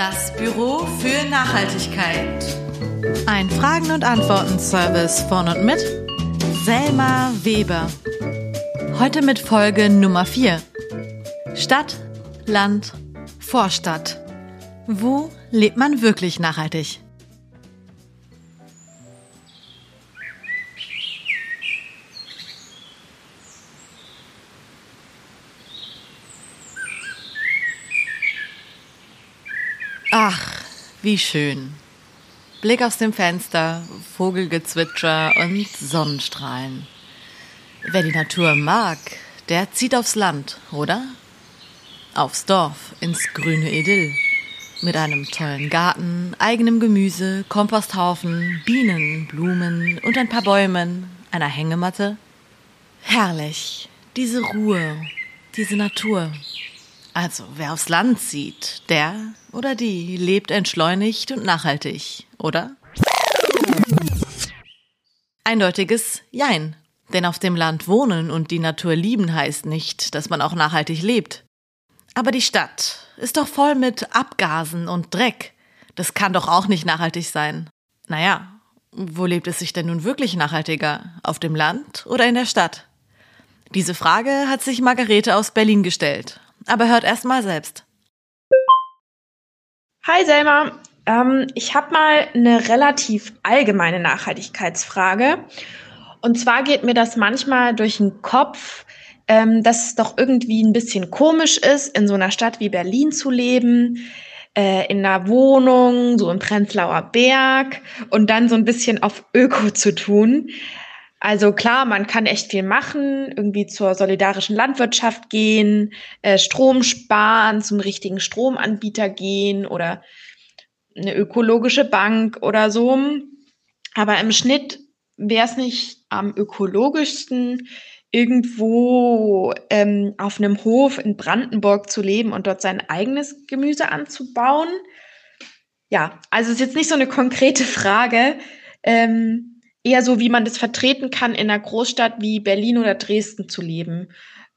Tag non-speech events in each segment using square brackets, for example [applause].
Das Büro für Nachhaltigkeit. Ein Fragen- und Antworten-Service von und mit Selma Weber. Heute mit Folge Nummer 4. Stadt, Land, Vorstadt. Wo lebt man wirklich nachhaltig? Ach, wie schön. Blick aus dem Fenster, Vogelgezwitscher und Sonnenstrahlen. Wer die Natur mag, der zieht aufs Land, oder? Aufs Dorf, ins grüne Idyll. Mit einem tollen Garten, eigenem Gemüse, Komposthaufen, Bienen, Blumen und ein paar Bäumen, einer Hängematte. Herrlich, diese Ruhe, diese Natur. Also, wer aufs Land zieht, der oder die lebt entschleunigt und nachhaltig, oder? Eindeutiges Jein. Denn auf dem Land wohnen und die Natur lieben heißt nicht, dass man auch nachhaltig lebt. Aber die Stadt ist doch voll mit Abgasen und Dreck. Das kann doch auch nicht nachhaltig sein. Naja, wo lebt es sich denn nun wirklich nachhaltiger? Auf dem Land oder in der Stadt? Diese Frage hat sich Margarete aus Berlin gestellt aber hört erst mal selbst. Hi Selma, ähm, ich habe mal eine relativ allgemeine Nachhaltigkeitsfrage. Und zwar geht mir das manchmal durch den Kopf, ähm, dass es doch irgendwie ein bisschen komisch ist, in so einer Stadt wie Berlin zu leben, äh, in einer Wohnung, so im Prenzlauer Berg und dann so ein bisschen auf Öko zu tun. Also klar, man kann echt viel machen, irgendwie zur solidarischen Landwirtschaft gehen, äh, Strom sparen, zum richtigen Stromanbieter gehen oder eine ökologische Bank oder so. Aber im Schnitt wäre es nicht am ökologischsten, irgendwo ähm, auf einem Hof in Brandenburg zu leben und dort sein eigenes Gemüse anzubauen. Ja, also ist jetzt nicht so eine konkrete Frage. Ähm, eher so, wie man das vertreten kann, in einer Großstadt wie Berlin oder Dresden zu leben.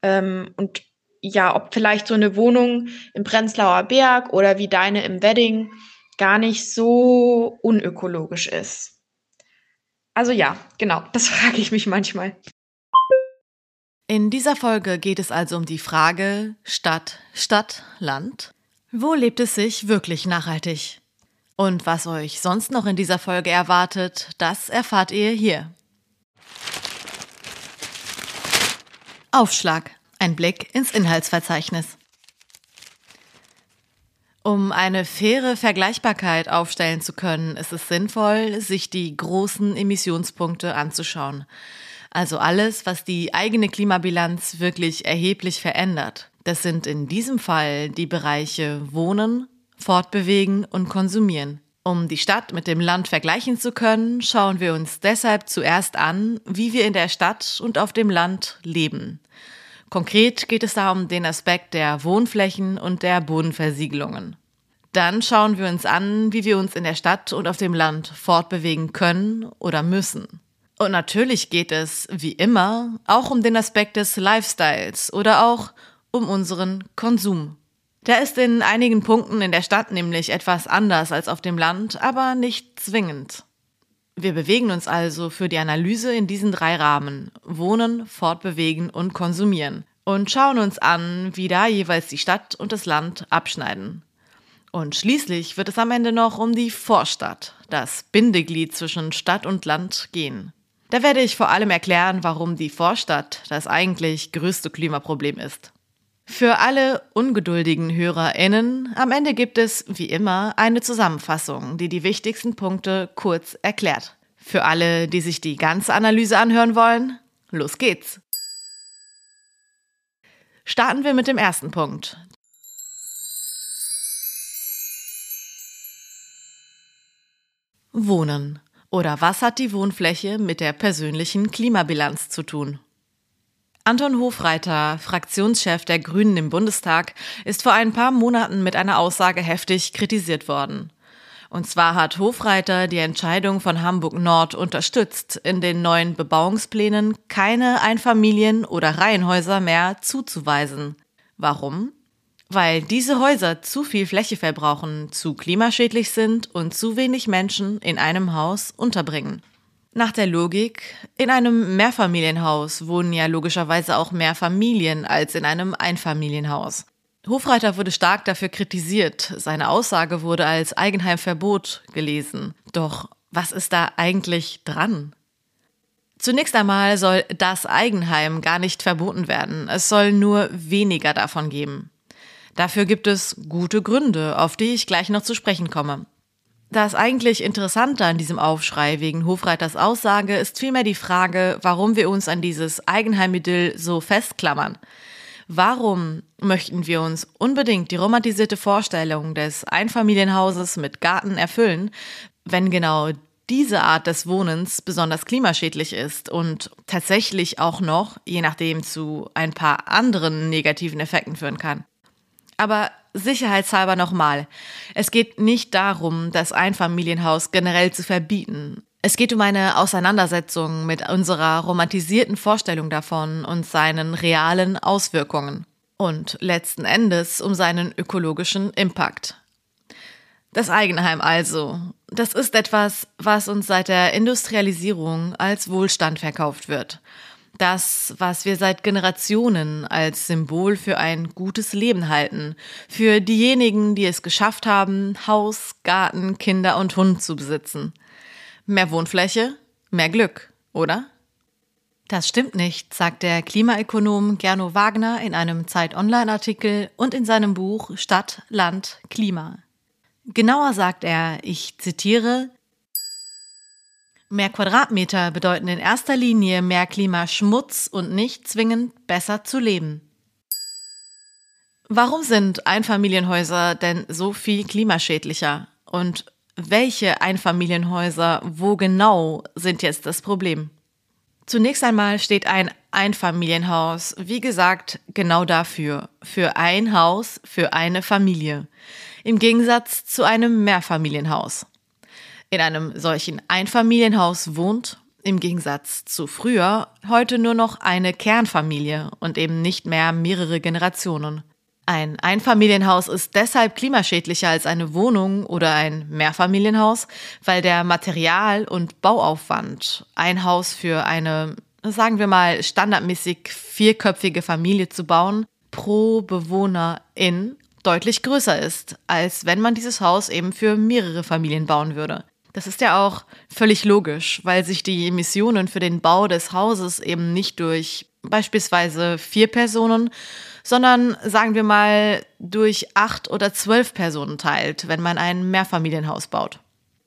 Ähm, und ja, ob vielleicht so eine Wohnung im Prenzlauer Berg oder wie deine im Wedding gar nicht so unökologisch ist. Also ja, genau, [laughs] das frage ich mich manchmal. In dieser Folge geht es also um die Frage Stadt, Stadt, Land. Wo lebt es sich wirklich nachhaltig? Und was euch sonst noch in dieser Folge erwartet, das erfahrt ihr hier. Aufschlag. Ein Blick ins Inhaltsverzeichnis. Um eine faire Vergleichbarkeit aufstellen zu können, ist es sinnvoll, sich die großen Emissionspunkte anzuschauen. Also alles, was die eigene Klimabilanz wirklich erheblich verändert. Das sind in diesem Fall die Bereiche Wohnen, fortbewegen und konsumieren. Um die Stadt mit dem Land vergleichen zu können, schauen wir uns deshalb zuerst an, wie wir in der Stadt und auf dem Land leben. Konkret geht es da um den Aspekt der Wohnflächen und der Bodenversiegelungen. Dann schauen wir uns an, wie wir uns in der Stadt und auf dem Land fortbewegen können oder müssen. Und natürlich geht es, wie immer, auch um den Aspekt des Lifestyles oder auch um unseren Konsum. Der ist in einigen Punkten in der Stadt nämlich etwas anders als auf dem Land, aber nicht zwingend. Wir bewegen uns also für die Analyse in diesen drei Rahmen Wohnen, Fortbewegen und Konsumieren und schauen uns an, wie da jeweils die Stadt und das Land abschneiden. Und schließlich wird es am Ende noch um die Vorstadt, das Bindeglied zwischen Stadt und Land gehen. Da werde ich vor allem erklären, warum die Vorstadt das eigentlich größte Klimaproblem ist. Für alle ungeduldigen HörerInnen, am Ende gibt es, wie immer, eine Zusammenfassung, die die wichtigsten Punkte kurz erklärt. Für alle, die sich die ganze Analyse anhören wollen, los geht's! Starten wir mit dem ersten Punkt. Wohnen. Oder was hat die Wohnfläche mit der persönlichen Klimabilanz zu tun? Anton Hofreiter, Fraktionschef der Grünen im Bundestag, ist vor ein paar Monaten mit einer Aussage heftig kritisiert worden. Und zwar hat Hofreiter die Entscheidung von Hamburg Nord unterstützt, in den neuen Bebauungsplänen keine Einfamilien- oder Reihenhäuser mehr zuzuweisen. Warum? weil diese Häuser zu viel Fläche verbrauchen, zu klimaschädlich sind und zu wenig Menschen in einem Haus unterbringen. Nach der Logik, in einem Mehrfamilienhaus wohnen ja logischerweise auch mehr Familien als in einem Einfamilienhaus. Hofreiter wurde stark dafür kritisiert. Seine Aussage wurde als Eigenheimverbot gelesen. Doch was ist da eigentlich dran? Zunächst einmal soll das Eigenheim gar nicht verboten werden. Es soll nur weniger davon geben. Dafür gibt es gute Gründe, auf die ich gleich noch zu sprechen komme. Das eigentlich Interessante an diesem Aufschrei wegen Hofreiters Aussage ist vielmehr die Frage, warum wir uns an dieses Eigenheimidyll so festklammern. Warum möchten wir uns unbedingt die romantisierte Vorstellung des Einfamilienhauses mit Garten erfüllen, wenn genau diese Art des Wohnens besonders klimaschädlich ist und tatsächlich auch noch, je nachdem, zu ein paar anderen negativen Effekten führen kann? Aber sicherheitshalber nochmal. Es geht nicht darum, das Einfamilienhaus generell zu verbieten. Es geht um eine Auseinandersetzung mit unserer romantisierten Vorstellung davon und seinen realen Auswirkungen. Und letzten Endes um seinen ökologischen Impact. Das Eigenheim also. Das ist etwas, was uns seit der Industrialisierung als Wohlstand verkauft wird das, was wir seit Generationen als Symbol für ein gutes Leben halten, für diejenigen, die es geschafft haben, Haus, Garten, Kinder und Hund zu besitzen. Mehr Wohnfläche, mehr Glück, oder? Das stimmt nicht, sagt der Klimaökonom Gerno Wagner in einem Zeit-Online-Artikel und in seinem Buch Stadt, Land, Klima. Genauer sagt er, ich zitiere, Mehr Quadratmeter bedeuten in erster Linie mehr Klimaschmutz und nicht zwingend besser zu leben. Warum sind Einfamilienhäuser denn so viel klimaschädlicher? Und welche Einfamilienhäuser, wo genau sind jetzt das Problem? Zunächst einmal steht ein Einfamilienhaus, wie gesagt, genau dafür, für ein Haus, für eine Familie, im Gegensatz zu einem Mehrfamilienhaus in einem solchen Einfamilienhaus wohnt, im Gegensatz zu früher, heute nur noch eine Kernfamilie und eben nicht mehr mehrere Generationen. Ein Einfamilienhaus ist deshalb klimaschädlicher als eine Wohnung oder ein Mehrfamilienhaus, weil der Material- und Bauaufwand, ein Haus für eine, sagen wir mal, standardmäßig vierköpfige Familie zu bauen, pro Bewohnerin deutlich größer ist, als wenn man dieses Haus eben für mehrere Familien bauen würde. Das ist ja auch völlig logisch, weil sich die Emissionen für den Bau des Hauses eben nicht durch beispielsweise vier Personen, sondern sagen wir mal durch acht oder zwölf Personen teilt, wenn man ein Mehrfamilienhaus baut.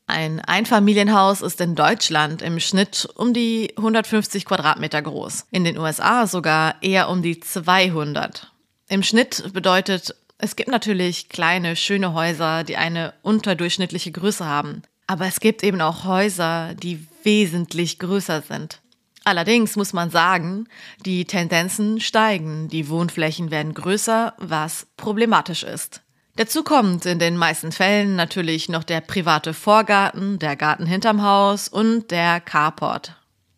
Ein Einfamilienhaus ist in Deutschland im Schnitt um die 150 Quadratmeter groß, in den USA sogar eher um die 200. Im Schnitt bedeutet, es gibt natürlich kleine, schöne Häuser, die eine unterdurchschnittliche Größe haben. Aber es gibt eben auch Häuser, die wesentlich größer sind. Allerdings muss man sagen, die Tendenzen steigen, die Wohnflächen werden größer, was problematisch ist. Dazu kommt in den meisten Fällen natürlich noch der private Vorgarten, der Garten hinterm Haus und der Carport.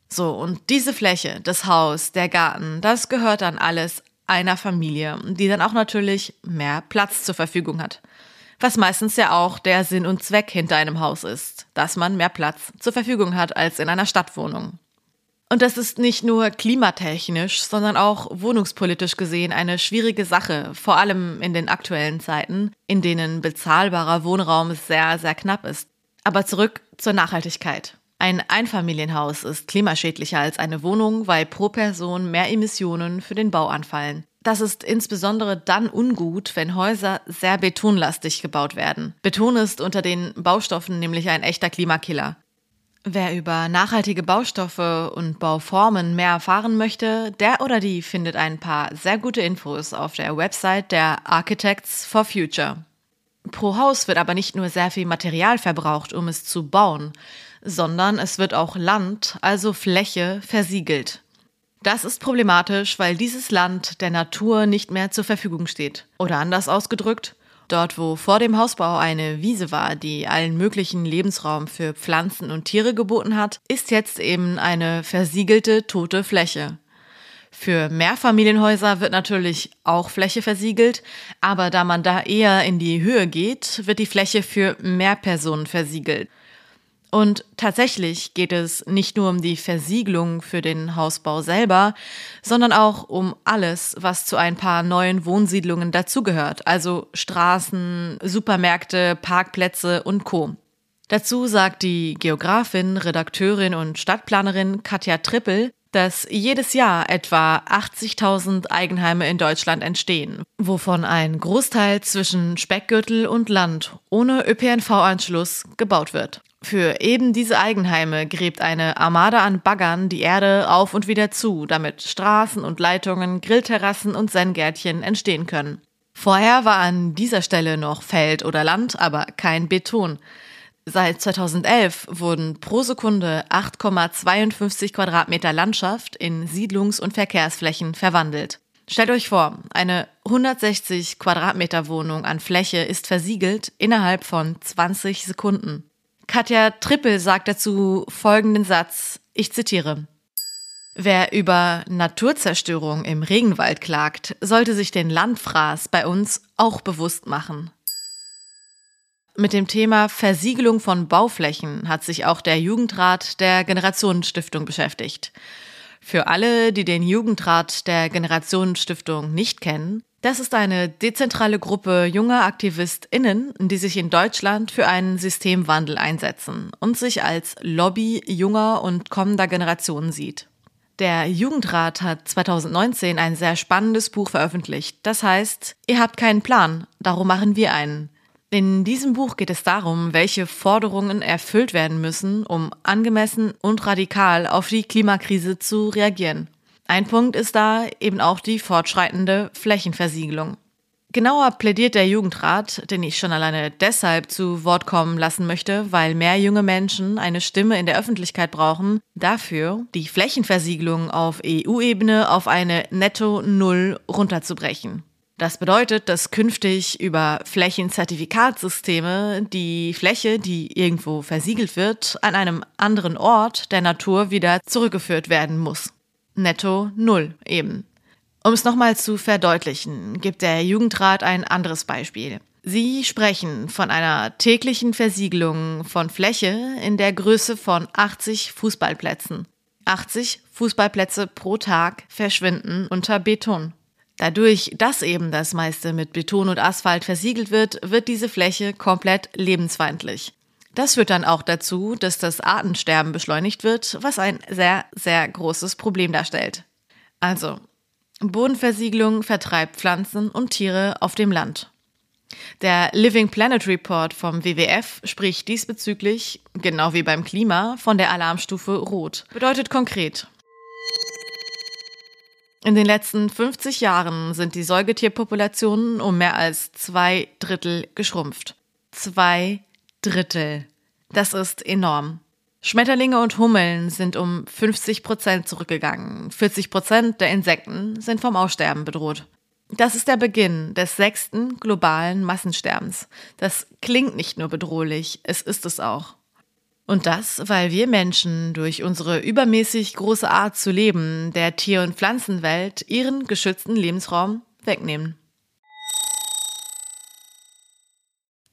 So, und diese Fläche, das Haus, der Garten, das gehört dann alles einer Familie, die dann auch natürlich mehr Platz zur Verfügung hat was meistens ja auch der Sinn und Zweck hinter einem Haus ist, dass man mehr Platz zur Verfügung hat als in einer Stadtwohnung. Und das ist nicht nur klimatechnisch, sondern auch wohnungspolitisch gesehen eine schwierige Sache, vor allem in den aktuellen Zeiten, in denen bezahlbarer Wohnraum sehr, sehr knapp ist. Aber zurück zur Nachhaltigkeit. Ein Einfamilienhaus ist klimaschädlicher als eine Wohnung, weil pro Person mehr Emissionen für den Bau anfallen. Das ist insbesondere dann ungut, wenn Häuser sehr betonlastig gebaut werden. Beton ist unter den Baustoffen nämlich ein echter Klimakiller. Wer über nachhaltige Baustoffe und Bauformen mehr erfahren möchte, der oder die findet ein paar sehr gute Infos auf der Website der Architects for Future. Pro Haus wird aber nicht nur sehr viel Material verbraucht, um es zu bauen, sondern es wird auch Land, also Fläche, versiegelt. Das ist problematisch, weil dieses Land der Natur nicht mehr zur Verfügung steht. Oder anders ausgedrückt, dort wo vor dem Hausbau eine Wiese war, die allen möglichen Lebensraum für Pflanzen und Tiere geboten hat, ist jetzt eben eine versiegelte tote Fläche. Für Mehrfamilienhäuser wird natürlich auch Fläche versiegelt, aber da man da eher in die Höhe geht, wird die Fläche für Mehrpersonen versiegelt. Und tatsächlich geht es nicht nur um die Versiegelung für den Hausbau selber, sondern auch um alles, was zu ein paar neuen Wohnsiedlungen dazugehört, also Straßen, Supermärkte, Parkplätze und Co. Dazu sagt die Geografin, Redakteurin und Stadtplanerin Katja Trippel, dass jedes Jahr etwa 80.000 Eigenheime in Deutschland entstehen, wovon ein Großteil zwischen Speckgürtel und Land ohne ÖPNV-Anschluss gebaut wird. Für eben diese Eigenheime gräbt eine Armada an Baggern die Erde auf und wieder zu, damit Straßen und Leitungen, Grillterrassen und Senngärtchen entstehen können. Vorher war an dieser Stelle noch Feld oder Land, aber kein Beton. Seit 2011 wurden pro Sekunde 8,52 Quadratmeter Landschaft in Siedlungs- und Verkehrsflächen verwandelt. Stellt euch vor, eine 160 Quadratmeter Wohnung an Fläche ist versiegelt innerhalb von 20 Sekunden. Katja Trippel sagt dazu folgenden Satz, ich zitiere. Wer über Naturzerstörung im Regenwald klagt, sollte sich den Landfraß bei uns auch bewusst machen. Mit dem Thema Versiegelung von Bauflächen hat sich auch der Jugendrat der Generationenstiftung beschäftigt. Für alle, die den Jugendrat der Generationenstiftung nicht kennen, das ist eine dezentrale Gruppe junger AktivistInnen, die sich in Deutschland für einen Systemwandel einsetzen und sich als Lobby junger und kommender Generationen sieht. Der Jugendrat hat 2019 ein sehr spannendes Buch veröffentlicht. Das heißt, ihr habt keinen Plan, darum machen wir einen. In diesem Buch geht es darum, welche Forderungen erfüllt werden müssen, um angemessen und radikal auf die Klimakrise zu reagieren. Ein Punkt ist da eben auch die fortschreitende Flächenversiegelung. Genauer plädiert der Jugendrat, den ich schon alleine deshalb zu Wort kommen lassen möchte, weil mehr junge Menschen eine Stimme in der Öffentlichkeit brauchen, dafür, die Flächenversiegelung auf EU-Ebene auf eine Netto Null runterzubrechen. Das bedeutet, dass künftig über Flächenzertifikatsysteme die Fläche, die irgendwo versiegelt wird, an einem anderen Ort der Natur wieder zurückgeführt werden muss netto null eben. Um es nochmal zu verdeutlichen, gibt der Jugendrat ein anderes Beispiel. Sie sprechen von einer täglichen Versiegelung von Fläche in der Größe von 80 Fußballplätzen. 80 Fußballplätze pro Tag verschwinden unter Beton. Dadurch, dass eben das meiste mit Beton und Asphalt versiegelt wird, wird diese Fläche komplett lebensfeindlich. Das führt dann auch dazu, dass das Artensterben beschleunigt wird, was ein sehr, sehr großes Problem darstellt. Also, Bodenversiegelung vertreibt Pflanzen und Tiere auf dem Land. Der Living Planet Report vom WWF spricht diesbezüglich, genau wie beim Klima, von der Alarmstufe Rot. Bedeutet konkret, in den letzten 50 Jahren sind die Säugetierpopulationen um mehr als zwei Drittel geschrumpft. Zwei Drittel. Das ist enorm. Schmetterlinge und Hummeln sind um 50 Prozent zurückgegangen. 40 Prozent der Insekten sind vom Aussterben bedroht. Das ist der Beginn des sechsten globalen Massensterbens. Das klingt nicht nur bedrohlich, es ist es auch. Und das, weil wir Menschen durch unsere übermäßig große Art zu leben der Tier- und Pflanzenwelt ihren geschützten Lebensraum wegnehmen.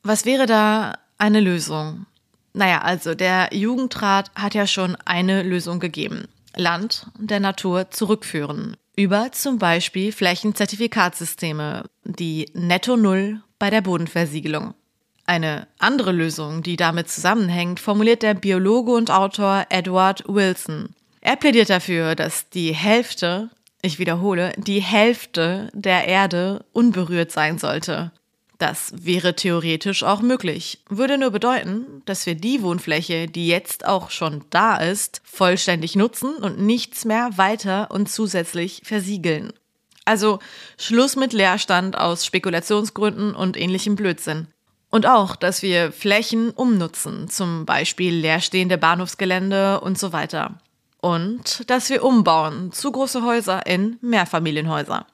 Was wäre da eine Lösung. Naja, also der Jugendrat hat ja schon eine Lösung gegeben. Land der Natur zurückführen. Über zum Beispiel Flächenzertifikatssysteme, die Netto Null bei der Bodenversiegelung. Eine andere Lösung, die damit zusammenhängt, formuliert der Biologe und Autor Edward Wilson. Er plädiert dafür, dass die Hälfte, ich wiederhole, die Hälfte der Erde unberührt sein sollte. Das wäre theoretisch auch möglich, würde nur bedeuten, dass wir die Wohnfläche, die jetzt auch schon da ist, vollständig nutzen und nichts mehr weiter und zusätzlich versiegeln. Also Schluss mit Leerstand aus Spekulationsgründen und ähnlichem Blödsinn. Und auch, dass wir Flächen umnutzen, zum Beispiel leerstehende Bahnhofsgelände und so weiter. Und dass wir umbauen zu große Häuser in Mehrfamilienhäuser.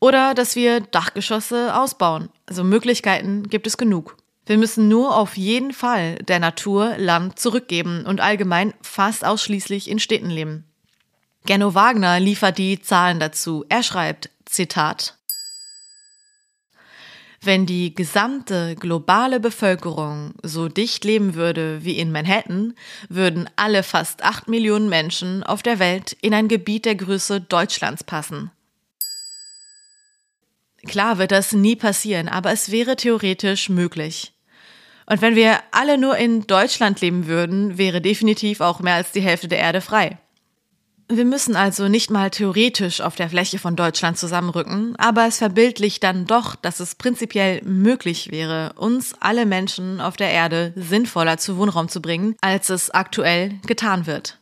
Oder dass wir Dachgeschosse ausbauen. Also Möglichkeiten gibt es genug. Wir müssen nur auf jeden Fall der Natur Land zurückgeben und allgemein fast ausschließlich in Städten leben. Genno Wagner liefert die Zahlen dazu. Er schreibt, Zitat, wenn die gesamte globale Bevölkerung so dicht leben würde wie in Manhattan, würden alle fast acht Millionen Menschen auf der Welt in ein Gebiet der Größe Deutschlands passen. Klar wird das nie passieren, aber es wäre theoretisch möglich. Und wenn wir alle nur in Deutschland leben würden, wäre definitiv auch mehr als die Hälfte der Erde frei. Wir müssen also nicht mal theoretisch auf der Fläche von Deutschland zusammenrücken, aber es verbildlicht dann doch, dass es prinzipiell möglich wäre, uns alle Menschen auf der Erde sinnvoller zu Wohnraum zu bringen, als es aktuell getan wird.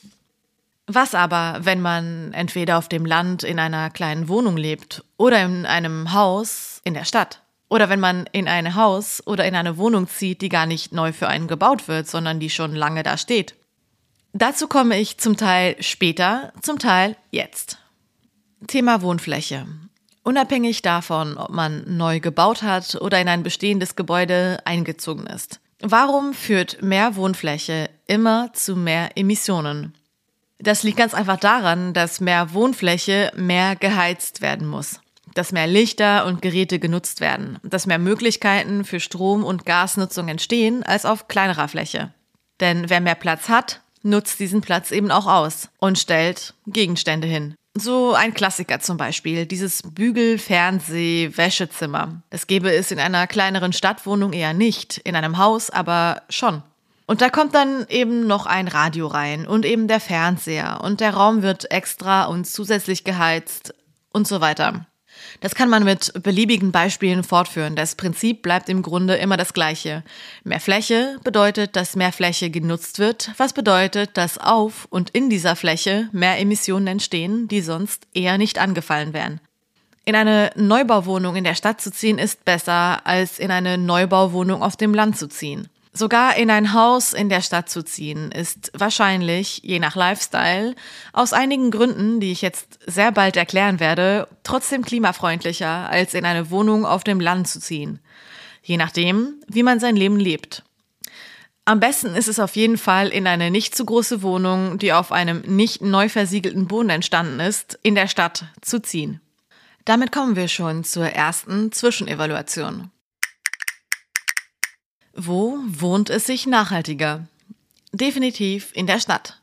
Was aber, wenn man entweder auf dem Land in einer kleinen Wohnung lebt oder in einem Haus in der Stadt? Oder wenn man in ein Haus oder in eine Wohnung zieht, die gar nicht neu für einen gebaut wird, sondern die schon lange da steht? Dazu komme ich zum Teil später, zum Teil jetzt. Thema Wohnfläche. Unabhängig davon, ob man neu gebaut hat oder in ein bestehendes Gebäude eingezogen ist. Warum führt mehr Wohnfläche immer zu mehr Emissionen? Das liegt ganz einfach daran, dass mehr Wohnfläche mehr geheizt werden muss, dass mehr Lichter und Geräte genutzt werden, dass mehr Möglichkeiten für Strom- und Gasnutzung entstehen als auf kleinerer Fläche. Denn wer mehr Platz hat, nutzt diesen Platz eben auch aus und stellt Gegenstände hin. So ein Klassiker zum Beispiel, dieses Bügel-, Fernseh-, Wäschezimmer. Das gäbe es in einer kleineren Stadtwohnung eher nicht, in einem Haus aber schon. Und da kommt dann eben noch ein Radio rein und eben der Fernseher und der Raum wird extra und zusätzlich geheizt und so weiter. Das kann man mit beliebigen Beispielen fortführen. Das Prinzip bleibt im Grunde immer das gleiche. Mehr Fläche bedeutet, dass mehr Fläche genutzt wird, was bedeutet, dass auf und in dieser Fläche mehr Emissionen entstehen, die sonst eher nicht angefallen wären. In eine Neubauwohnung in der Stadt zu ziehen ist besser, als in eine Neubauwohnung auf dem Land zu ziehen. Sogar in ein Haus in der Stadt zu ziehen, ist wahrscheinlich, je nach Lifestyle, aus einigen Gründen, die ich jetzt sehr bald erklären werde, trotzdem klimafreundlicher, als in eine Wohnung auf dem Land zu ziehen. Je nachdem, wie man sein Leben lebt. Am besten ist es auf jeden Fall, in eine nicht zu große Wohnung, die auf einem nicht neu versiegelten Boden entstanden ist, in der Stadt zu ziehen. Damit kommen wir schon zur ersten Zwischenevaluation. Wo wohnt es sich nachhaltiger? Definitiv in der Stadt.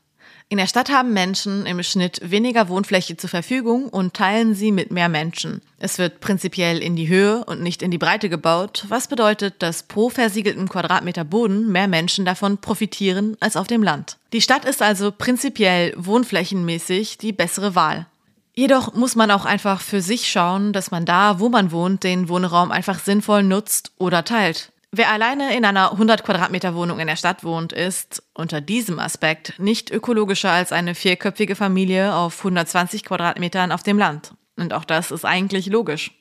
In der Stadt haben Menschen im Schnitt weniger Wohnfläche zur Verfügung und teilen sie mit mehr Menschen. Es wird prinzipiell in die Höhe und nicht in die Breite gebaut, was bedeutet, dass pro versiegelten Quadratmeter Boden mehr Menschen davon profitieren als auf dem Land. Die Stadt ist also prinzipiell wohnflächenmäßig die bessere Wahl. Jedoch muss man auch einfach für sich schauen, dass man da, wo man wohnt, den Wohnraum einfach sinnvoll nutzt oder teilt. Wer alleine in einer 100 Quadratmeter Wohnung in der Stadt wohnt, ist unter diesem Aspekt nicht ökologischer als eine vierköpfige Familie auf 120 Quadratmetern auf dem Land. Und auch das ist eigentlich logisch.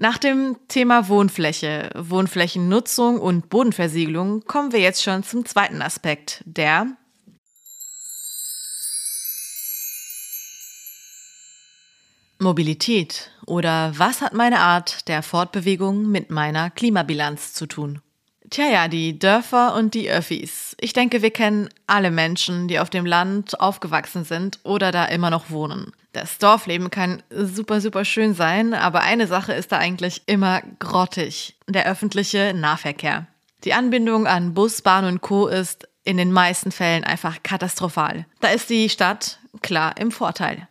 Nach dem Thema Wohnfläche, Wohnflächennutzung und Bodenversiegelung kommen wir jetzt schon zum zweiten Aspekt, der Mobilität oder was hat meine Art der Fortbewegung mit meiner Klimabilanz zu tun? Tja, ja, die Dörfer und die Öffis. Ich denke, wir kennen alle Menschen, die auf dem Land aufgewachsen sind oder da immer noch wohnen. Das Dorfleben kann super, super schön sein, aber eine Sache ist da eigentlich immer grottig. Der öffentliche Nahverkehr. Die Anbindung an Bus, Bahn und Co. ist in den meisten Fällen einfach katastrophal. Da ist die Stadt klar im Vorteil.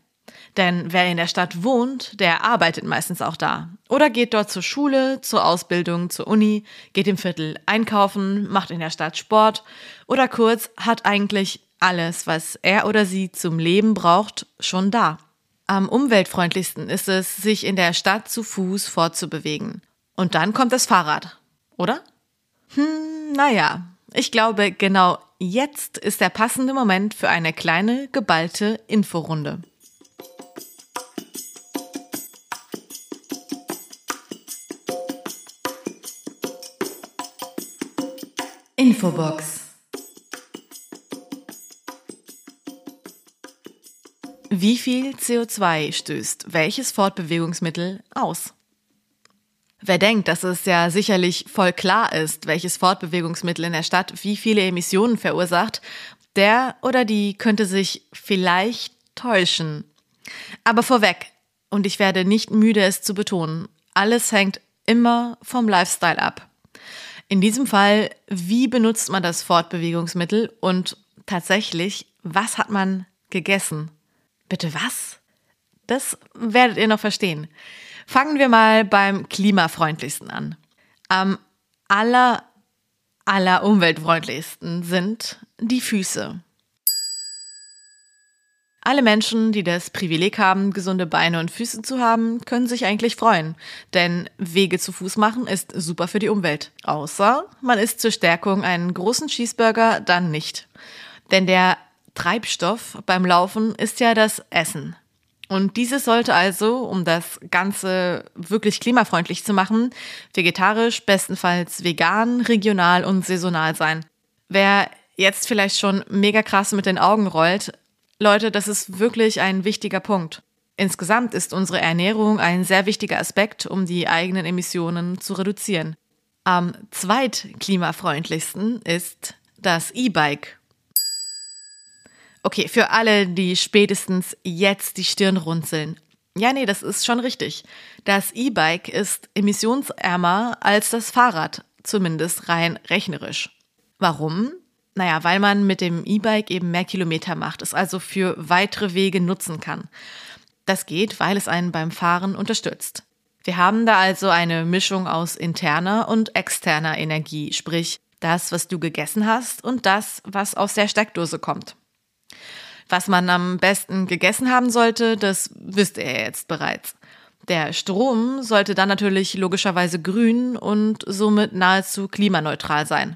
Denn wer in der Stadt wohnt, der arbeitet meistens auch da. Oder geht dort zur Schule, zur Ausbildung, zur Uni, geht im Viertel einkaufen, macht in der Stadt Sport oder kurz hat eigentlich alles, was er oder sie zum Leben braucht, schon da. Am umweltfreundlichsten ist es, sich in der Stadt zu Fuß fortzubewegen. Und dann kommt das Fahrrad, oder? Hm, naja, ich glaube, genau jetzt ist der passende Moment für eine kleine, geballte Inforunde. Infobox. Wie viel CO2 stößt welches Fortbewegungsmittel aus? Wer denkt, dass es ja sicherlich voll klar ist, welches Fortbewegungsmittel in der Stadt wie viele Emissionen verursacht, Der oder die könnte sich vielleicht täuschen. Aber vorweg, und ich werde nicht müde es zu betonen, alles hängt immer vom Lifestyle ab. In diesem Fall, wie benutzt man das Fortbewegungsmittel und tatsächlich, was hat man gegessen? Bitte was? Das werdet ihr noch verstehen. Fangen wir mal beim klimafreundlichsten an. Am aller, aller umweltfreundlichsten sind die Füße. Alle Menschen, die das Privileg haben, gesunde Beine und Füße zu haben, können sich eigentlich freuen. Denn Wege zu Fuß machen ist super für die Umwelt. Außer man isst zur Stärkung einen großen Cheeseburger, dann nicht. Denn der Treibstoff beim Laufen ist ja das Essen. Und dieses sollte also, um das Ganze wirklich klimafreundlich zu machen, vegetarisch, bestenfalls vegan, regional und saisonal sein. Wer jetzt vielleicht schon mega krass mit den Augen rollt, Leute, das ist wirklich ein wichtiger Punkt. Insgesamt ist unsere Ernährung ein sehr wichtiger Aspekt, um die eigenen Emissionen zu reduzieren. Am zweitklimafreundlichsten ist das E-Bike. Okay, für alle, die spätestens jetzt die Stirn runzeln. Ja, nee, das ist schon richtig. Das E-Bike ist emissionsärmer als das Fahrrad, zumindest rein rechnerisch. Warum? Naja, weil man mit dem E-Bike eben mehr Kilometer macht, es also für weitere Wege nutzen kann. Das geht, weil es einen beim Fahren unterstützt. Wir haben da also eine Mischung aus interner und externer Energie, sprich das, was du gegessen hast und das, was aus der Steckdose kommt. Was man am besten gegessen haben sollte, das wisst ihr jetzt bereits. Der Strom sollte dann natürlich logischerweise grün und somit nahezu klimaneutral sein.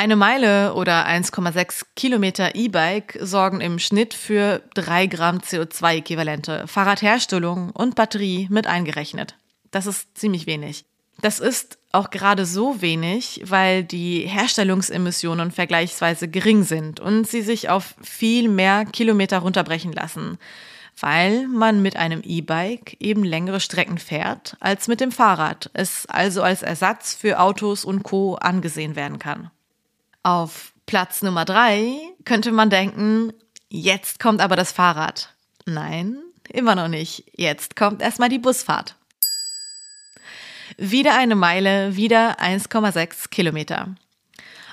Eine Meile oder 1,6 Kilometer E-Bike sorgen im Schnitt für 3 Gramm CO2-Äquivalente, Fahrradherstellung und Batterie mit eingerechnet. Das ist ziemlich wenig. Das ist auch gerade so wenig, weil die Herstellungsemissionen vergleichsweise gering sind und sie sich auf viel mehr Kilometer runterbrechen lassen, weil man mit einem E-Bike eben längere Strecken fährt als mit dem Fahrrad, es also als Ersatz für Autos und Co angesehen werden kann. Auf Platz Nummer drei könnte man denken, jetzt kommt aber das Fahrrad. Nein, immer noch nicht. Jetzt kommt erstmal die Busfahrt. Wieder eine Meile, wieder 1,6 Kilometer.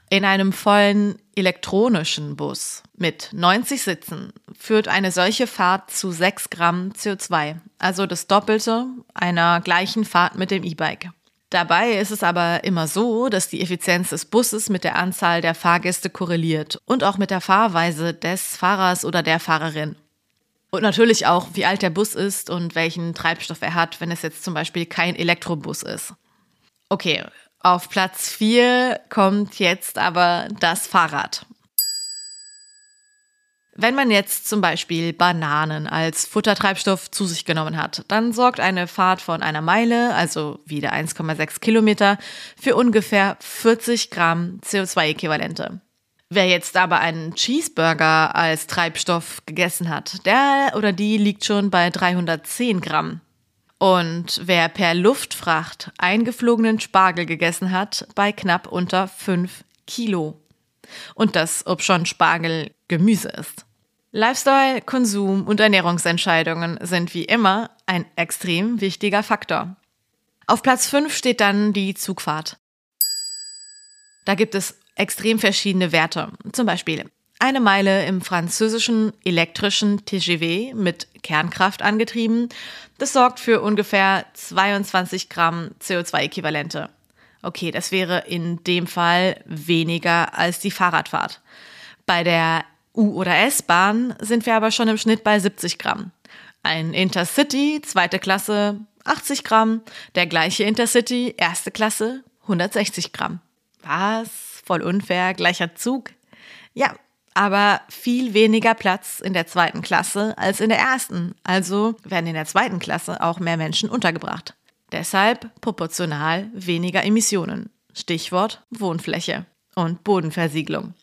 In einem vollen elektronischen Bus mit 90 Sitzen führt eine solche Fahrt zu 6 Gramm CO2, also das Doppelte einer gleichen Fahrt mit dem E-Bike. Dabei ist es aber immer so, dass die Effizienz des Busses mit der Anzahl der Fahrgäste korreliert und auch mit der Fahrweise des Fahrers oder der Fahrerin. Und natürlich auch, wie alt der Bus ist und welchen Treibstoff er hat, wenn es jetzt zum Beispiel kein Elektrobus ist. Okay, auf Platz 4 kommt jetzt aber das Fahrrad. Wenn man jetzt zum Beispiel Bananen als Futtertreibstoff zu sich genommen hat, dann sorgt eine Fahrt von einer Meile, also wieder 1,6 Kilometer, für ungefähr 40 Gramm CO2-Äquivalente. Wer jetzt aber einen Cheeseburger als Treibstoff gegessen hat, der oder die liegt schon bei 310 Gramm. Und wer per Luftfracht eingeflogenen Spargel gegessen hat, bei knapp unter 5 Kilo. Und das, ob schon Spargel Gemüse ist. Lifestyle, Konsum und Ernährungsentscheidungen sind wie immer ein extrem wichtiger Faktor. Auf Platz 5 steht dann die Zugfahrt. Da gibt es extrem verschiedene Werte. Zum Beispiel eine Meile im französischen elektrischen TGV mit Kernkraft angetrieben. Das sorgt für ungefähr 22 Gramm CO2-Äquivalente. Okay, das wäre in dem Fall weniger als die Fahrradfahrt. Bei der U- oder S-Bahn sind wir aber schon im Schnitt bei 70 Gramm. Ein Intercity, zweite Klasse, 80 Gramm. Der gleiche Intercity, erste Klasse, 160 Gramm. Was? Voll unfair, gleicher Zug? Ja, aber viel weniger Platz in der zweiten Klasse als in der ersten. Also werden in der zweiten Klasse auch mehr Menschen untergebracht. Deshalb proportional weniger Emissionen. Stichwort Wohnfläche und Bodenversiegelung.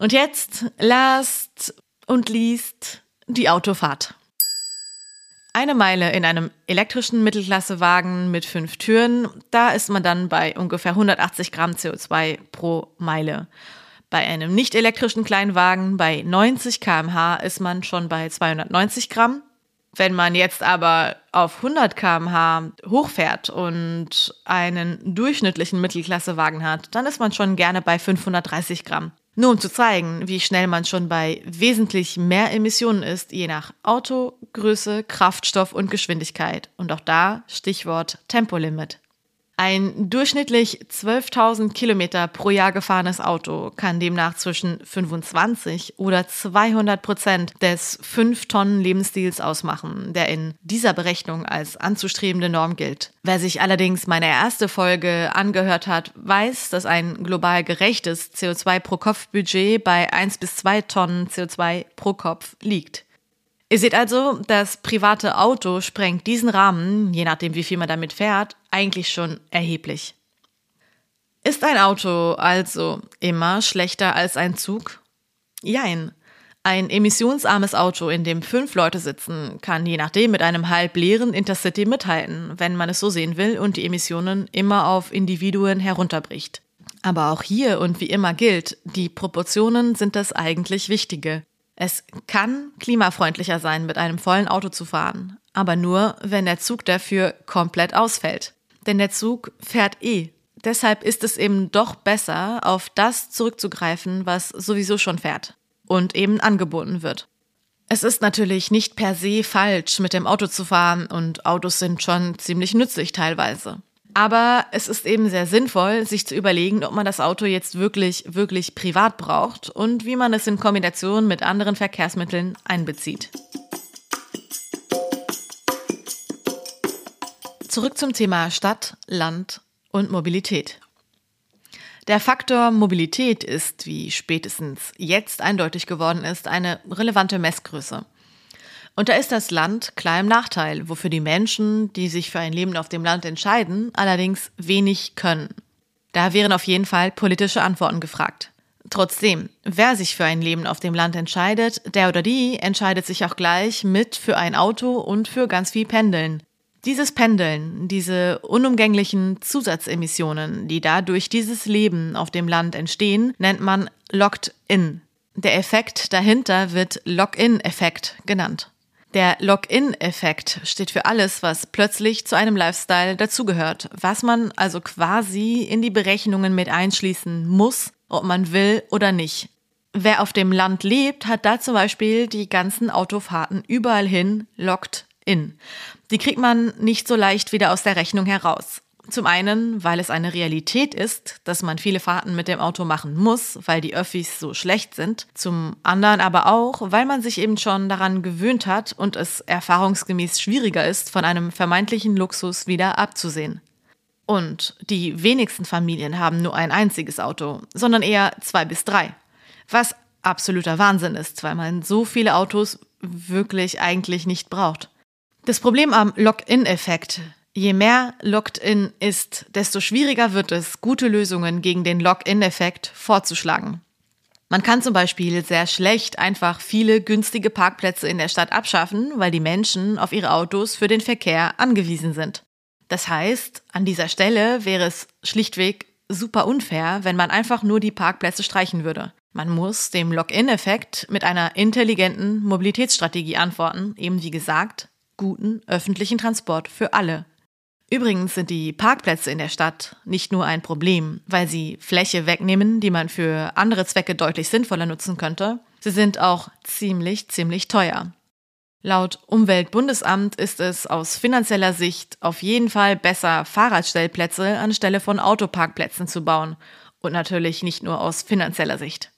Und jetzt last und liest die Autofahrt. Eine Meile in einem elektrischen Mittelklassewagen mit fünf Türen, da ist man dann bei ungefähr 180 Gramm CO2 pro Meile. Bei einem nicht elektrischen Kleinwagen bei 90 km/h ist man schon bei 290 Gramm. Wenn man jetzt aber auf 100 km/h hochfährt und einen durchschnittlichen Mittelklassewagen hat, dann ist man schon gerne bei 530 Gramm. Nur um zu zeigen, wie schnell man schon bei wesentlich mehr Emissionen ist, je nach Auto, Größe, Kraftstoff und Geschwindigkeit. Und auch da Stichwort Tempolimit. Ein durchschnittlich 12.000 Kilometer pro Jahr gefahrenes Auto kann demnach zwischen 25 oder 200 Prozent des 5 Tonnen Lebensstils ausmachen, der in dieser Berechnung als anzustrebende Norm gilt. Wer sich allerdings meine erste Folge angehört hat, weiß, dass ein global gerechtes CO2 pro Kopf Budget bei 1 bis 2 Tonnen CO2 pro Kopf liegt. Ihr seht also, das private Auto sprengt diesen Rahmen, je nachdem wie viel man damit fährt, eigentlich schon erheblich. Ist ein Auto also immer schlechter als ein Zug? Jein. Ein emissionsarmes Auto, in dem fünf Leute sitzen, kann je nachdem mit einem halb leeren Intercity mithalten, wenn man es so sehen will und die Emissionen immer auf Individuen herunterbricht. Aber auch hier und wie immer gilt, die Proportionen sind das eigentlich Wichtige. Es kann klimafreundlicher sein, mit einem vollen Auto zu fahren, aber nur, wenn der Zug dafür komplett ausfällt. Denn der Zug fährt eh. Deshalb ist es eben doch besser, auf das zurückzugreifen, was sowieso schon fährt und eben angeboten wird. Es ist natürlich nicht per se falsch, mit dem Auto zu fahren und Autos sind schon ziemlich nützlich teilweise. Aber es ist eben sehr sinnvoll, sich zu überlegen, ob man das Auto jetzt wirklich, wirklich privat braucht und wie man es in Kombination mit anderen Verkehrsmitteln einbezieht. Zurück zum Thema Stadt, Land und Mobilität. Der Faktor Mobilität ist, wie spätestens jetzt eindeutig geworden ist, eine relevante Messgröße. Und da ist das Land klar im Nachteil, wofür die Menschen, die sich für ein Leben auf dem Land entscheiden, allerdings wenig können. Da wären auf jeden Fall politische Antworten gefragt. Trotzdem, wer sich für ein Leben auf dem Land entscheidet, der oder die entscheidet sich auch gleich mit für ein Auto und für ganz viel Pendeln. Dieses Pendeln, diese unumgänglichen Zusatzemissionen, die dadurch dieses Leben auf dem Land entstehen, nennt man Locked In. Der Effekt dahinter wird Lock-in-Effekt genannt. Der Lock-in-Effekt steht für alles, was plötzlich zu einem Lifestyle dazugehört, was man also quasi in die Berechnungen mit einschließen muss, ob man will oder nicht. Wer auf dem Land lebt, hat da zum Beispiel die ganzen Autofahrten überall hin locked in. Die kriegt man nicht so leicht wieder aus der Rechnung heraus. Zum einen, weil es eine Realität ist, dass man viele Fahrten mit dem Auto machen muss, weil die Öffis so schlecht sind. Zum anderen aber auch, weil man sich eben schon daran gewöhnt hat und es erfahrungsgemäß schwieriger ist, von einem vermeintlichen Luxus wieder abzusehen. Und die wenigsten Familien haben nur ein einziges Auto, sondern eher zwei bis drei. Was absoluter Wahnsinn ist, weil man so viele Autos wirklich eigentlich nicht braucht. Das Problem am Lock-in-Effekt Je mehr Locked-in ist, desto schwieriger wird es, gute Lösungen gegen den Lock-in-Effekt vorzuschlagen. Man kann zum Beispiel sehr schlecht einfach viele günstige Parkplätze in der Stadt abschaffen, weil die Menschen auf ihre Autos für den Verkehr angewiesen sind. Das heißt, an dieser Stelle wäre es schlichtweg super unfair, wenn man einfach nur die Parkplätze streichen würde. Man muss dem Lock-in-Effekt mit einer intelligenten Mobilitätsstrategie antworten, eben wie gesagt, guten öffentlichen Transport für alle. Übrigens sind die Parkplätze in der Stadt nicht nur ein Problem, weil sie Fläche wegnehmen, die man für andere Zwecke deutlich sinnvoller nutzen könnte, sie sind auch ziemlich, ziemlich teuer. Laut Umweltbundesamt ist es aus finanzieller Sicht auf jeden Fall besser, Fahrradstellplätze anstelle von Autoparkplätzen zu bauen. Und natürlich nicht nur aus finanzieller Sicht.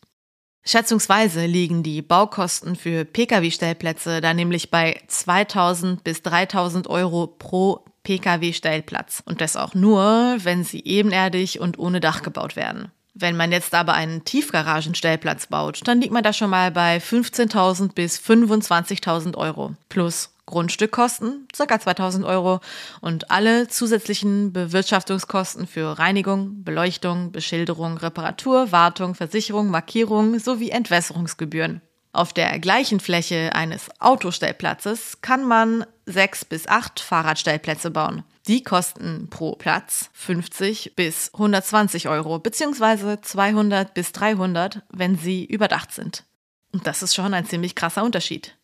Schätzungsweise liegen die Baukosten für Pkw-Stellplätze da nämlich bei 2000 bis 3000 Euro pro Pkw-Stellplatz. Und das auch nur, wenn sie ebenerdig und ohne Dach gebaut werden. Wenn man jetzt aber einen Tiefgaragenstellplatz baut, dann liegt man da schon mal bei 15.000 bis 25.000 Euro plus Grundstückkosten, ca. 2000 Euro und alle zusätzlichen Bewirtschaftungskosten für Reinigung, Beleuchtung, Beschilderung, Reparatur, Wartung, Versicherung, Markierung sowie Entwässerungsgebühren. Auf der gleichen Fläche eines Autostellplatzes kann man sechs bis acht Fahrradstellplätze bauen. Die kosten pro Platz 50 bis 120 Euro, beziehungsweise 200 bis 300, wenn sie überdacht sind. Und das ist schon ein ziemlich krasser Unterschied.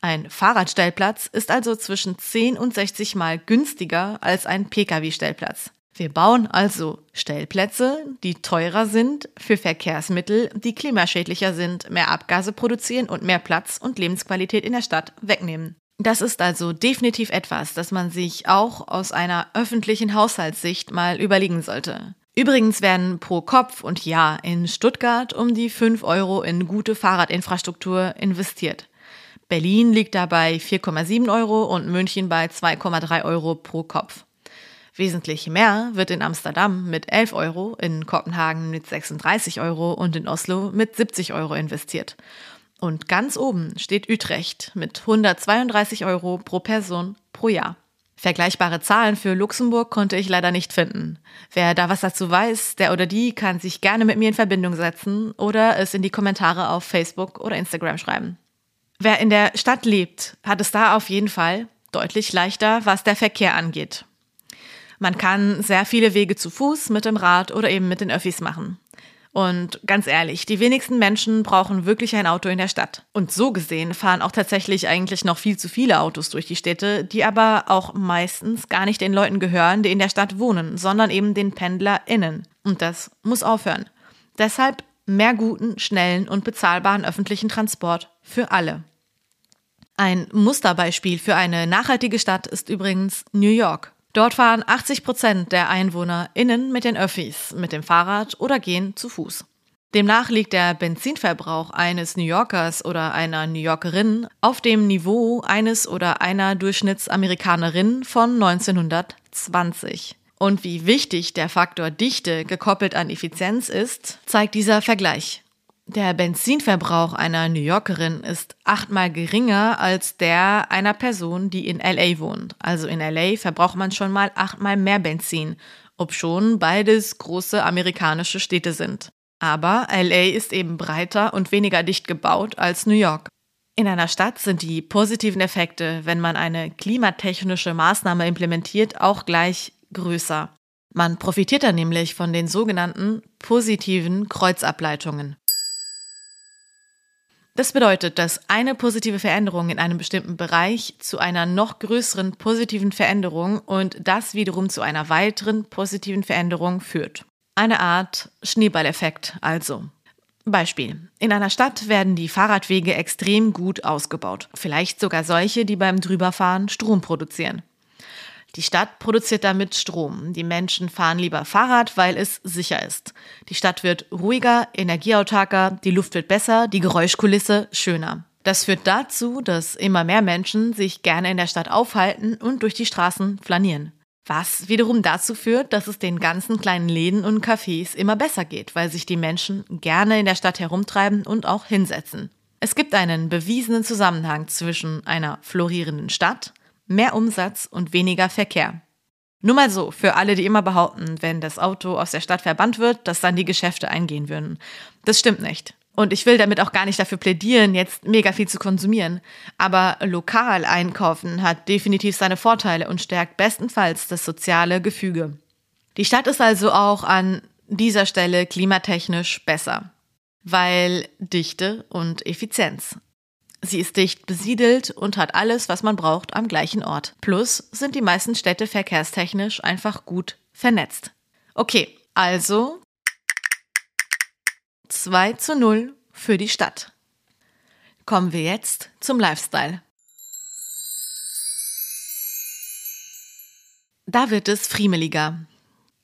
Ein Fahrradstellplatz ist also zwischen 10 und 60 Mal günstiger als ein Pkw-Stellplatz. Wir bauen also Stellplätze, die teurer sind für Verkehrsmittel, die klimaschädlicher sind, mehr Abgase produzieren und mehr Platz und Lebensqualität in der Stadt wegnehmen. Das ist also definitiv etwas, das man sich auch aus einer öffentlichen Haushaltssicht mal überlegen sollte. Übrigens werden pro Kopf und Jahr in Stuttgart um die 5 Euro in gute Fahrradinfrastruktur investiert. Berlin liegt dabei 4,7 Euro und München bei 2,3 Euro pro Kopf. Wesentlich mehr wird in Amsterdam mit 11 Euro, in Kopenhagen mit 36 Euro und in Oslo mit 70 Euro investiert. Und ganz oben steht Utrecht mit 132 Euro pro Person pro Jahr. Vergleichbare Zahlen für Luxemburg konnte ich leider nicht finden. Wer da was dazu weiß, der oder die kann sich gerne mit mir in Verbindung setzen oder es in die Kommentare auf Facebook oder Instagram schreiben. Wer in der Stadt lebt, hat es da auf jeden Fall deutlich leichter, was der Verkehr angeht. Man kann sehr viele Wege zu Fuß, mit dem Rad oder eben mit den Öffis machen. Und ganz ehrlich, die wenigsten Menschen brauchen wirklich ein Auto in der Stadt. Und so gesehen fahren auch tatsächlich eigentlich noch viel zu viele Autos durch die Städte, die aber auch meistens gar nicht den Leuten gehören, die in der Stadt wohnen, sondern eben den PendlerInnen. Und das muss aufhören. Deshalb mehr guten, schnellen und bezahlbaren öffentlichen Transport für alle. Ein Musterbeispiel für eine nachhaltige Stadt ist übrigens New York. Dort fahren 80 Prozent der EinwohnerInnen mit den Öffis, mit dem Fahrrad oder gehen zu Fuß. Demnach liegt der Benzinverbrauch eines New Yorkers oder einer New Yorkerin auf dem Niveau eines oder einer Durchschnittsamerikanerin von 1920. Und wie wichtig der Faktor Dichte gekoppelt an Effizienz ist, zeigt dieser Vergleich. Der Benzinverbrauch einer New Yorkerin ist achtmal geringer als der einer Person, die in LA wohnt. Also in LA verbraucht man schon mal achtmal mehr Benzin, obschon beides große amerikanische Städte sind. Aber LA ist eben breiter und weniger dicht gebaut als New York. In einer Stadt sind die positiven Effekte, wenn man eine klimatechnische Maßnahme implementiert, auch gleich größer. Man profitiert dann nämlich von den sogenannten positiven Kreuzableitungen. Das bedeutet, dass eine positive Veränderung in einem bestimmten Bereich zu einer noch größeren positiven Veränderung und das wiederum zu einer weiteren positiven Veränderung führt. Eine Art Schneeballeffekt also. Beispiel. In einer Stadt werden die Fahrradwege extrem gut ausgebaut. Vielleicht sogar solche, die beim Drüberfahren Strom produzieren. Die Stadt produziert damit Strom. Die Menschen fahren lieber Fahrrad, weil es sicher ist. Die Stadt wird ruhiger, energieautarker, die Luft wird besser, die Geräuschkulisse schöner. Das führt dazu, dass immer mehr Menschen sich gerne in der Stadt aufhalten und durch die Straßen flanieren. Was wiederum dazu führt, dass es den ganzen kleinen Läden und Cafés immer besser geht, weil sich die Menschen gerne in der Stadt herumtreiben und auch hinsetzen. Es gibt einen bewiesenen Zusammenhang zwischen einer florierenden Stadt, mehr Umsatz und weniger Verkehr. Nur mal so, für alle, die immer behaupten, wenn das Auto aus der Stadt verbannt wird, dass dann die Geschäfte eingehen würden. Das stimmt nicht. Und ich will damit auch gar nicht dafür plädieren, jetzt mega viel zu konsumieren. Aber lokal einkaufen hat definitiv seine Vorteile und stärkt bestenfalls das soziale Gefüge. Die Stadt ist also auch an dieser Stelle klimatechnisch besser, weil Dichte und Effizienz. Sie ist dicht besiedelt und hat alles, was man braucht, am gleichen Ort. Plus sind die meisten Städte verkehrstechnisch einfach gut vernetzt. Okay, also 2 zu 0 für die Stadt. Kommen wir jetzt zum Lifestyle. Da wird es friemeliger.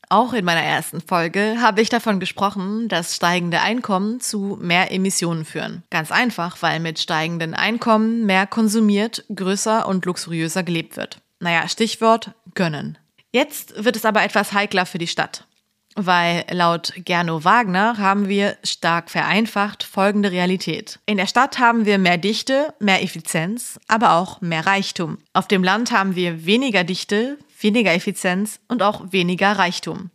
Auch in meiner ersten Folge habe ich davon gesprochen, dass steigende Einkommen zu mehr Emissionen führen. Ganz einfach, weil mit steigenden Einkommen mehr konsumiert, größer und luxuriöser gelebt wird. Naja, Stichwort gönnen. Jetzt wird es aber etwas heikler für die Stadt. Weil laut Gerno Wagner haben wir stark vereinfacht folgende Realität. In der Stadt haben wir mehr Dichte, mehr Effizienz, aber auch mehr Reichtum. Auf dem Land haben wir weniger Dichte, weniger Effizienz und auch weniger Reichtum.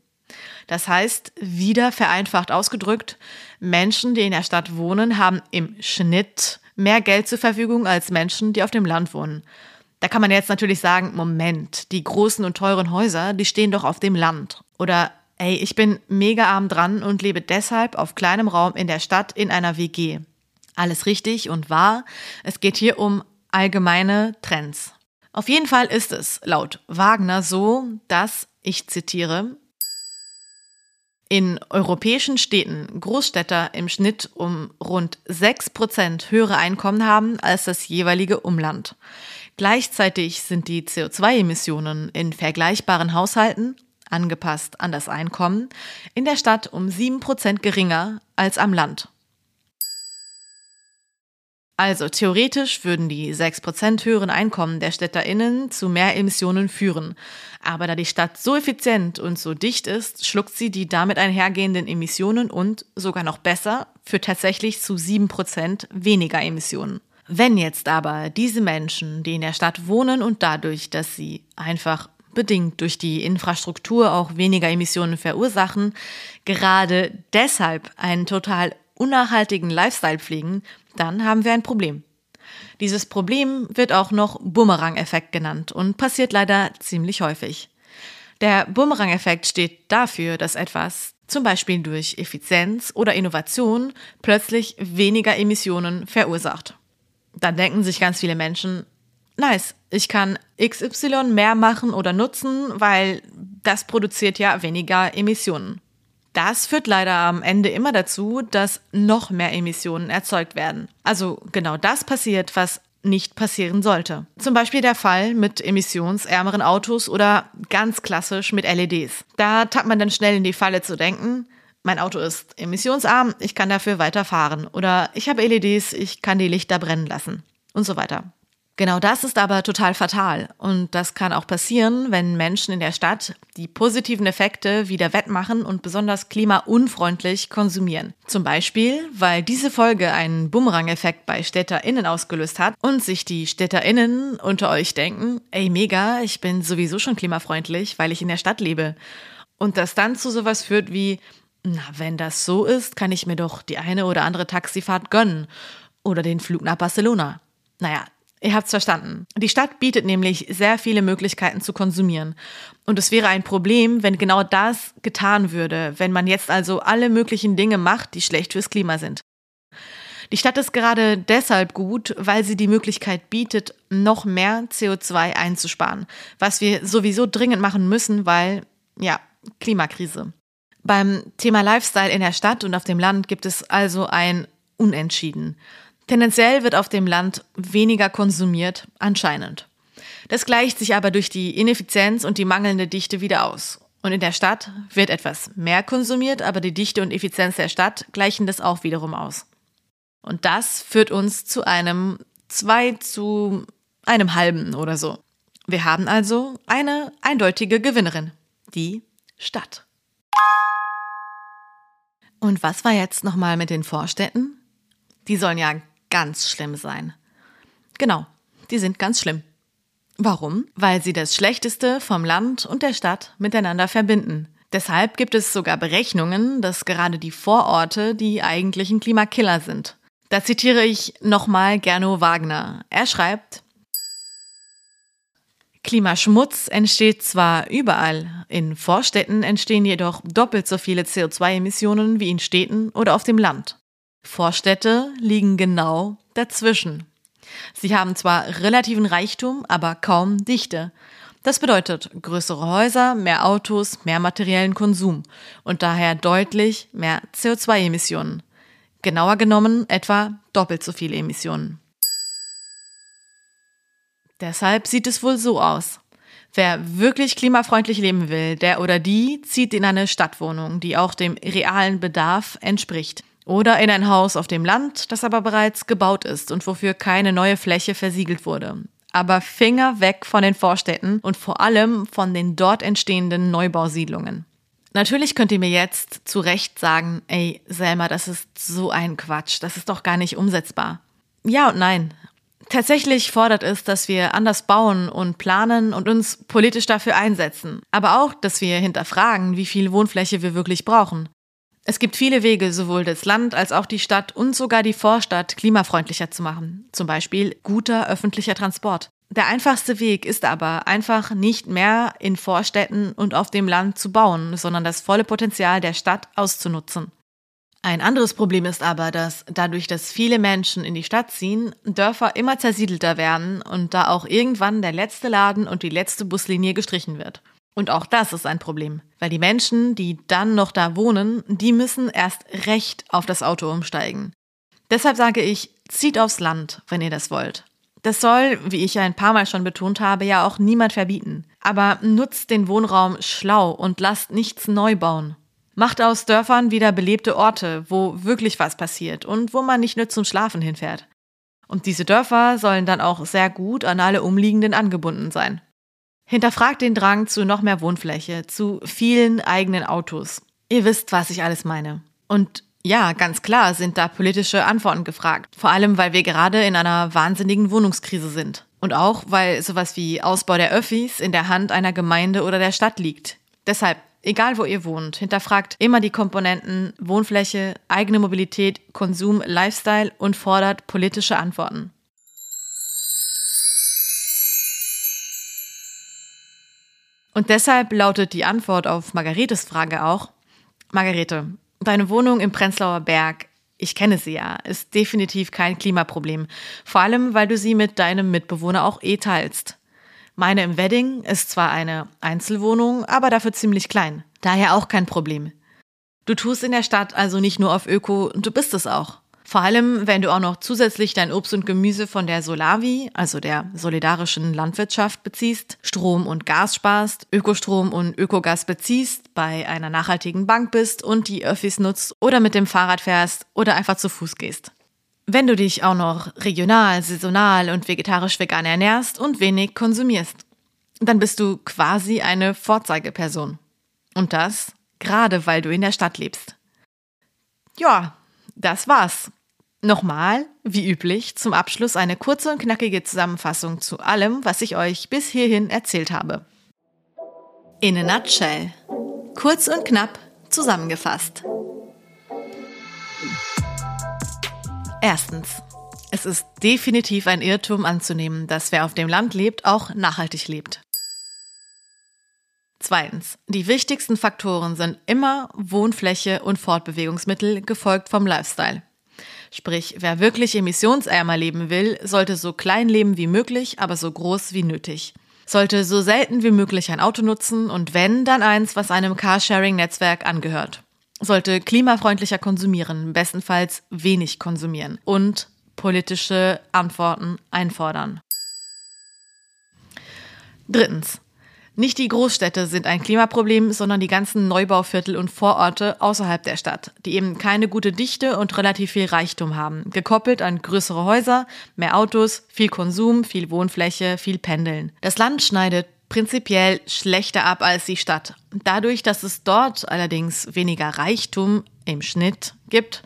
Das heißt, wieder vereinfacht ausgedrückt, Menschen, die in der Stadt wohnen, haben im Schnitt mehr Geld zur Verfügung als Menschen, die auf dem Land wohnen. Da kann man jetzt natürlich sagen, Moment, die großen und teuren Häuser, die stehen doch auf dem Land. Oder ey, ich bin mega arm dran und lebe deshalb auf kleinem Raum in der Stadt in einer WG. Alles richtig und wahr. Es geht hier um allgemeine Trends. Auf jeden Fall ist es laut Wagner so, dass, ich zitiere, in europäischen Städten Großstädter im Schnitt um rund 6% höhere Einkommen haben als das jeweilige Umland. Gleichzeitig sind die CO2-Emissionen in vergleichbaren Haushalten, angepasst an das Einkommen, in der Stadt um 7% geringer als am Land. Also theoretisch würden die 6% höheren Einkommen der StädterInnen zu mehr Emissionen führen. Aber da die Stadt so effizient und so dicht ist, schluckt sie die damit einhergehenden Emissionen und, sogar noch besser, führt tatsächlich zu 7% weniger Emissionen. Wenn jetzt aber diese Menschen, die in der Stadt wohnen und dadurch, dass sie einfach bedingt durch die Infrastruktur auch weniger Emissionen verursachen, gerade deshalb einen total unnachhaltigen Lifestyle pflegen, dann haben wir ein Problem. Dieses Problem wird auch noch Bumerang-Effekt genannt und passiert leider ziemlich häufig. Der Bumerang-Effekt steht dafür, dass etwas, zum Beispiel durch Effizienz oder Innovation, plötzlich weniger Emissionen verursacht. Dann denken sich ganz viele Menschen, nice, ich kann XY mehr machen oder nutzen, weil das produziert ja weniger Emissionen. Das führt leider am Ende immer dazu, dass noch mehr Emissionen erzeugt werden. Also genau das passiert, was nicht passieren sollte. Zum Beispiel der Fall mit emissionsärmeren Autos oder ganz klassisch mit LEDs. Da tappt man dann schnell in die Falle zu denken, mein Auto ist emissionsarm, ich kann dafür weiterfahren. Oder ich habe LEDs, ich kann die Lichter brennen lassen. Und so weiter. Genau das ist aber total fatal. Und das kann auch passieren, wenn Menschen in der Stadt die positiven Effekte wieder wettmachen und besonders klimaunfreundlich konsumieren. Zum Beispiel, weil diese Folge einen Bumerang-Effekt bei StädterInnen ausgelöst hat und sich die StädterInnen unter euch denken, ey mega, ich bin sowieso schon klimafreundlich, weil ich in der Stadt lebe. Und das dann zu sowas führt wie, na, wenn das so ist, kann ich mir doch die eine oder andere Taxifahrt gönnen. Oder den Flug nach Barcelona. Naja, Ihr habt's verstanden. Die Stadt bietet nämlich sehr viele Möglichkeiten zu konsumieren. Und es wäre ein Problem, wenn genau das getan würde, wenn man jetzt also alle möglichen Dinge macht, die schlecht fürs Klima sind. Die Stadt ist gerade deshalb gut, weil sie die Möglichkeit bietet, noch mehr CO2 einzusparen, was wir sowieso dringend machen müssen, weil, ja, Klimakrise. Beim Thema Lifestyle in der Stadt und auf dem Land gibt es also ein Unentschieden. Tendenziell wird auf dem Land weniger konsumiert, anscheinend. Das gleicht sich aber durch die Ineffizienz und die mangelnde Dichte wieder aus. Und in der Stadt wird etwas mehr konsumiert, aber die Dichte und Effizienz der Stadt gleichen das auch wiederum aus. Und das führt uns zu einem 2 zu einem halben oder so. Wir haben also eine eindeutige Gewinnerin, die Stadt. Und was war jetzt nochmal mit den Vorstädten? Die sollen ja ganz schlimm sein. Genau, die sind ganz schlimm. Warum? Weil sie das Schlechteste vom Land und der Stadt miteinander verbinden. Deshalb gibt es sogar Berechnungen, dass gerade die Vororte die eigentlichen Klimakiller sind. Da zitiere ich nochmal Gernot Wagner. Er schreibt, Klimaschmutz entsteht zwar überall, in Vorstädten entstehen jedoch doppelt so viele CO2-Emissionen wie in Städten oder auf dem Land. Vorstädte liegen genau dazwischen. Sie haben zwar relativen Reichtum, aber kaum Dichte. Das bedeutet größere Häuser, mehr Autos, mehr materiellen Konsum und daher deutlich mehr CO2-Emissionen. Genauer genommen etwa doppelt so viele Emissionen. Deshalb sieht es wohl so aus. Wer wirklich klimafreundlich leben will, der oder die zieht in eine Stadtwohnung, die auch dem realen Bedarf entspricht. Oder in ein Haus auf dem Land, das aber bereits gebaut ist und wofür keine neue Fläche versiegelt wurde. Aber Finger weg von den Vorstädten und vor allem von den dort entstehenden Neubausiedlungen. Natürlich könnt ihr mir jetzt zu Recht sagen, ey, Selma, das ist so ein Quatsch, das ist doch gar nicht umsetzbar. Ja und nein. Tatsächlich fordert es, dass wir anders bauen und planen und uns politisch dafür einsetzen. Aber auch, dass wir hinterfragen, wie viel Wohnfläche wir wirklich brauchen. Es gibt viele Wege, sowohl das Land als auch die Stadt und sogar die Vorstadt klimafreundlicher zu machen. Zum Beispiel guter öffentlicher Transport. Der einfachste Weg ist aber einfach nicht mehr in Vorstädten und auf dem Land zu bauen, sondern das volle Potenzial der Stadt auszunutzen. Ein anderes Problem ist aber, dass dadurch, dass viele Menschen in die Stadt ziehen, Dörfer immer zersiedelter werden und da auch irgendwann der letzte Laden und die letzte Buslinie gestrichen wird. Und auch das ist ein Problem, weil die Menschen, die dann noch da wohnen, die müssen erst recht auf das Auto umsteigen. Deshalb sage ich, zieht aufs Land, wenn ihr das wollt. Das soll, wie ich ja ein paar Mal schon betont habe, ja auch niemand verbieten. Aber nutzt den Wohnraum schlau und lasst nichts neu bauen. Macht aus Dörfern wieder belebte Orte, wo wirklich was passiert und wo man nicht nur zum Schlafen hinfährt. Und diese Dörfer sollen dann auch sehr gut an alle umliegenden angebunden sein. Hinterfragt den Drang zu noch mehr Wohnfläche, zu vielen eigenen Autos. Ihr wisst, was ich alles meine. Und ja, ganz klar sind da politische Antworten gefragt. Vor allem, weil wir gerade in einer wahnsinnigen Wohnungskrise sind. Und auch, weil sowas wie Ausbau der Öffis in der Hand einer Gemeinde oder der Stadt liegt. Deshalb, egal wo ihr wohnt, hinterfragt immer die Komponenten Wohnfläche, eigene Mobilität, Konsum, Lifestyle und fordert politische Antworten. Und deshalb lautet die Antwort auf Margaretes Frage auch, Margarete, deine Wohnung im Prenzlauer Berg, ich kenne sie ja, ist definitiv kein Klimaproblem. Vor allem, weil du sie mit deinem Mitbewohner auch eh teilst. Meine im Wedding ist zwar eine Einzelwohnung, aber dafür ziemlich klein. Daher auch kein Problem. Du tust in der Stadt also nicht nur auf Öko, du bist es auch. Vor allem, wenn du auch noch zusätzlich dein Obst und Gemüse von der Solavi, also der solidarischen Landwirtschaft, beziehst, Strom und Gas sparst, Ökostrom und Ökogas beziehst, bei einer nachhaltigen Bank bist und die Öffis nutzt oder mit dem Fahrrad fährst oder einfach zu Fuß gehst. Wenn du dich auch noch regional, saisonal und vegetarisch-vegan ernährst und wenig konsumierst, dann bist du quasi eine Vorzeigeperson. Und das gerade weil du in der Stadt lebst. Ja, das war's. Nochmal, wie üblich, zum Abschluss eine kurze und knackige Zusammenfassung zu allem, was ich euch bis hierhin erzählt habe. In a nutshell. Kurz und knapp zusammengefasst. Erstens. Es ist definitiv ein Irrtum anzunehmen, dass wer auf dem Land lebt, auch nachhaltig lebt. Zweitens. Die wichtigsten Faktoren sind immer Wohnfläche und Fortbewegungsmittel, gefolgt vom Lifestyle. Sprich, wer wirklich emissionsärmer leben will, sollte so klein leben wie möglich, aber so groß wie nötig. Sollte so selten wie möglich ein Auto nutzen und wenn, dann eins, was einem Carsharing-Netzwerk angehört. Sollte klimafreundlicher konsumieren, bestenfalls wenig konsumieren und politische Antworten einfordern. Drittens. Nicht die Großstädte sind ein Klimaproblem, sondern die ganzen Neubauviertel und Vororte außerhalb der Stadt, die eben keine gute Dichte und relativ viel Reichtum haben, gekoppelt an größere Häuser, mehr Autos, viel Konsum, viel Wohnfläche, viel Pendeln. Das Land schneidet prinzipiell schlechter ab als die Stadt. Dadurch, dass es dort allerdings weniger Reichtum im Schnitt gibt,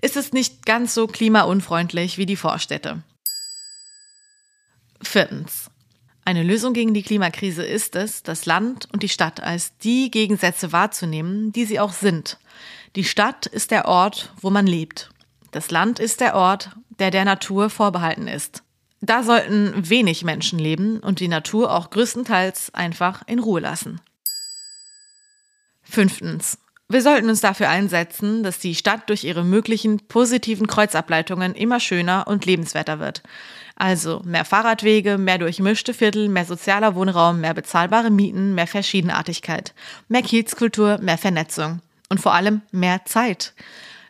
ist es nicht ganz so klimaunfreundlich wie die Vorstädte. Viertens. Eine Lösung gegen die Klimakrise ist es, das Land und die Stadt als die Gegensätze wahrzunehmen, die sie auch sind. Die Stadt ist der Ort, wo man lebt. Das Land ist der Ort, der der Natur vorbehalten ist. Da sollten wenig Menschen leben und die Natur auch größtenteils einfach in Ruhe lassen. Fünftens. Wir sollten uns dafür einsetzen, dass die Stadt durch ihre möglichen positiven Kreuzableitungen immer schöner und lebenswerter wird. Also mehr Fahrradwege, mehr durchmischte Viertel, mehr sozialer Wohnraum, mehr bezahlbare Mieten, mehr Verschiedenartigkeit, mehr Kiezkultur, mehr Vernetzung und vor allem mehr Zeit.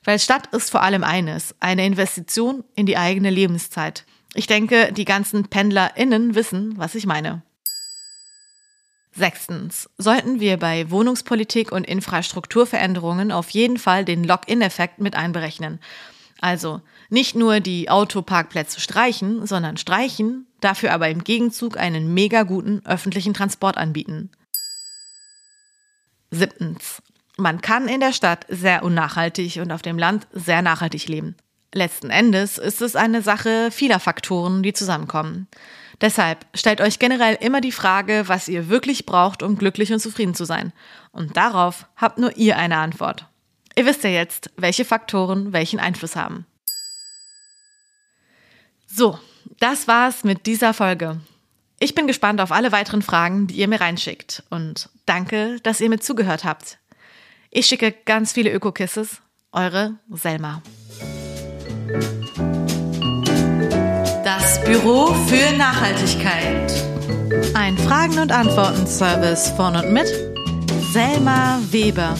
Weil Stadt ist vor allem eines, eine Investition in die eigene Lebenszeit. Ich denke, die ganzen PendlerInnen wissen, was ich meine. Sechstens. Sollten wir bei Wohnungspolitik und Infrastrukturveränderungen auf jeden Fall den Lock-in-Effekt mit einberechnen. Also nicht nur die Autoparkplätze streichen, sondern streichen, dafür aber im Gegenzug einen mega guten öffentlichen Transport anbieten. Siebtens. Man kann in der Stadt sehr unnachhaltig und auf dem Land sehr nachhaltig leben. Letzten Endes ist es eine Sache vieler Faktoren, die zusammenkommen. Deshalb stellt euch generell immer die Frage, was ihr wirklich braucht, um glücklich und zufrieden zu sein. Und darauf habt nur ihr eine Antwort. Ihr wisst ja jetzt, welche Faktoren welchen Einfluss haben. So, das war's mit dieser Folge. Ich bin gespannt auf alle weiteren Fragen, die ihr mir reinschickt. Und danke, dass ihr mir zugehört habt. Ich schicke ganz viele Öko-Kisses. Eure Selma. Das Büro für Nachhaltigkeit. Ein Fragen- und Antworten-Service von und mit Selma Weber.